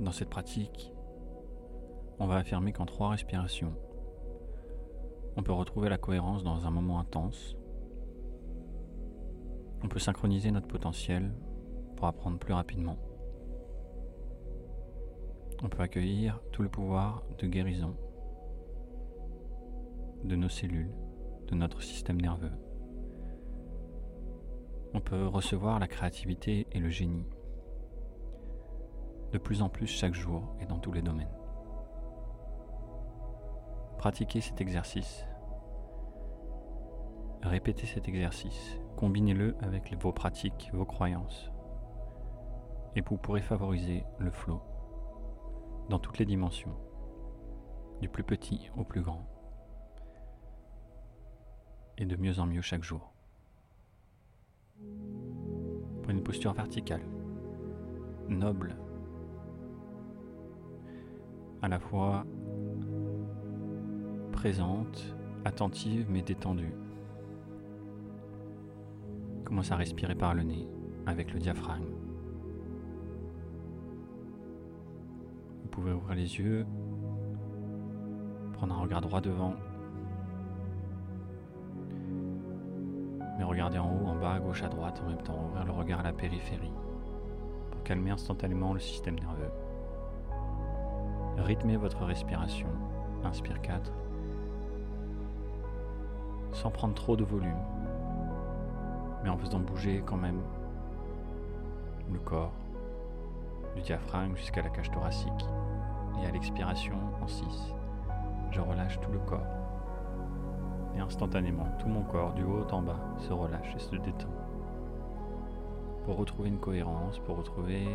Dans cette pratique, on va affirmer qu'en trois respirations, on peut retrouver la cohérence dans un moment intense. On peut synchroniser notre potentiel pour apprendre plus rapidement. On peut accueillir tout le pouvoir de guérison de nos cellules, de notre système nerveux. On peut recevoir la créativité et le génie de plus en plus chaque jour et dans tous les domaines. Pratiquez cet exercice. Répétez cet exercice. Combinez-le avec vos pratiques, vos croyances. Et vous pourrez favoriser le flow dans toutes les dimensions, du plus petit au plus grand, et de mieux en mieux chaque jour. Prenez une posture verticale, noble, à la fois présente, attentive mais détendue. Commence à respirer par le nez avec le diaphragme. Vous pouvez ouvrir les yeux, prendre un regard droit devant, mais regarder en haut, en bas, à gauche, à droite en même temps, ouvrir le regard à la périphérie pour calmer instantanément le système nerveux. Rythmez votre respiration. Inspire 4. Sans prendre trop de volume, mais en faisant bouger quand même le corps, du diaphragme jusqu'à la cage thoracique. Et à l'expiration, en 6, je relâche tout le corps. Et instantanément, tout mon corps, du haut en bas, se relâche et se détend. Pour retrouver une cohérence, pour retrouver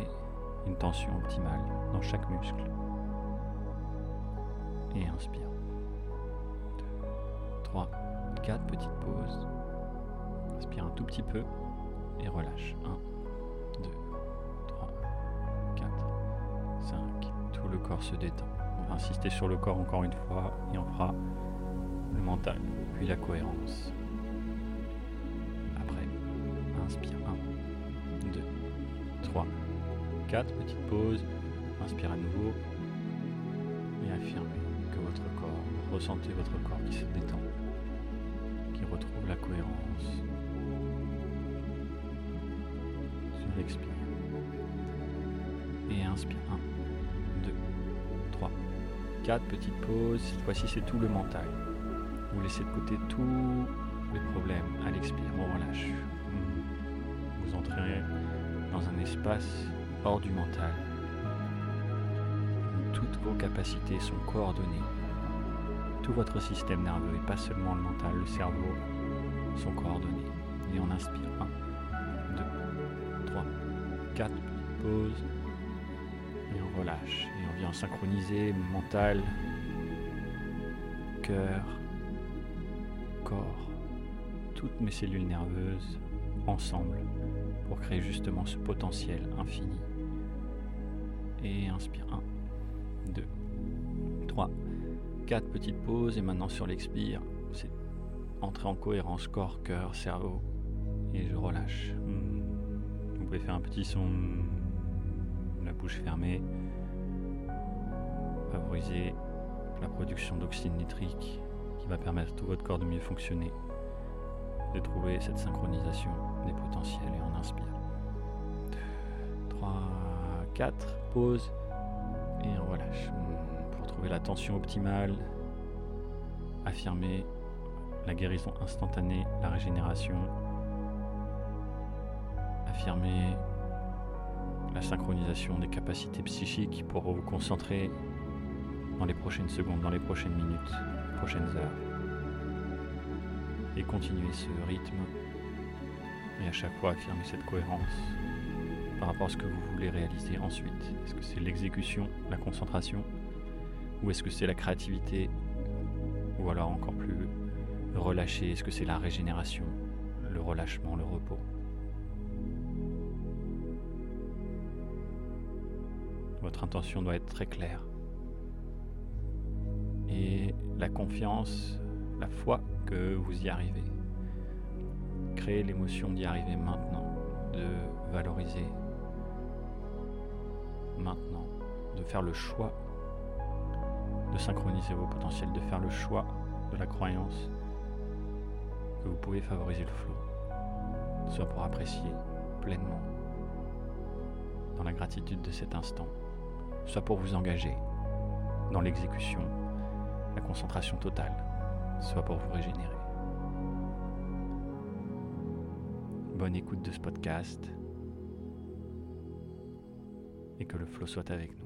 une tension optimale dans chaque muscle et inspire. 2, 3, 4 petites pauses. Inspire un tout petit peu et relâche. 1, 2, 3, 4, 5. Tout le corps se détend. On va insister sur le corps encore une fois et on fera le mental, puis la cohérence. Après, inspire 1, 2, 3, 4 petites pauses. Inspire à nouveau et votre corps, ressentez votre corps qui se détend, qui retrouve la cohérence. Sur l'expire. Et inspire. 1, 2, 3, 4 petites pauses. Cette fois-ci, c'est tout le mental. Vous laissez de côté tous les problèmes. À l'expire, on relâche. Vous entrez dans un espace hors du mental. Toutes vos capacités sont coordonnées tout votre système nerveux et pas seulement le mental, le cerveau sont coordonnés. Et on inspire 1, 2, 3, 4 pauses et on relâche. Et on vient synchroniser mental, cœur, corps, toutes mes cellules nerveuses ensemble pour créer justement ce potentiel infini. Et inspire 1, 2, 3, Quatre petites pauses et maintenant sur l'expire, c'est entrer en cohérence corps, cœur, cerveau et je relâche. Vous pouvez faire un petit son, la bouche fermée, favoriser la production d'oxyde nitrique qui va permettre à tout votre corps de mieux fonctionner, de trouver cette synchronisation des potentiels et on inspire. 2, 3, 4, pause et on relâche. Trouver la tension optimale, affirmer la guérison instantanée, la régénération, affirmer la synchronisation des capacités psychiques pour vous concentrer dans les prochaines secondes, dans les prochaines minutes, prochaines heures. Et continuer ce rythme. Et à chaque fois affirmer cette cohérence par rapport à ce que vous voulez réaliser ensuite. Est-ce que c'est l'exécution, la concentration ou est-ce que c'est la créativité Ou alors encore plus relâché Est-ce que c'est la régénération, le relâchement, le repos? Votre intention doit être très claire. Et la confiance, la foi que vous y arrivez. Créez l'émotion d'y arriver maintenant, de valoriser maintenant de faire le choix de synchroniser vos potentiels, de faire le choix de la croyance que vous pouvez favoriser le flow, soit pour apprécier pleinement dans la gratitude de cet instant, soit pour vous engager dans l'exécution, la concentration totale, soit pour vous régénérer. Bonne écoute de ce podcast et que le flow soit avec nous.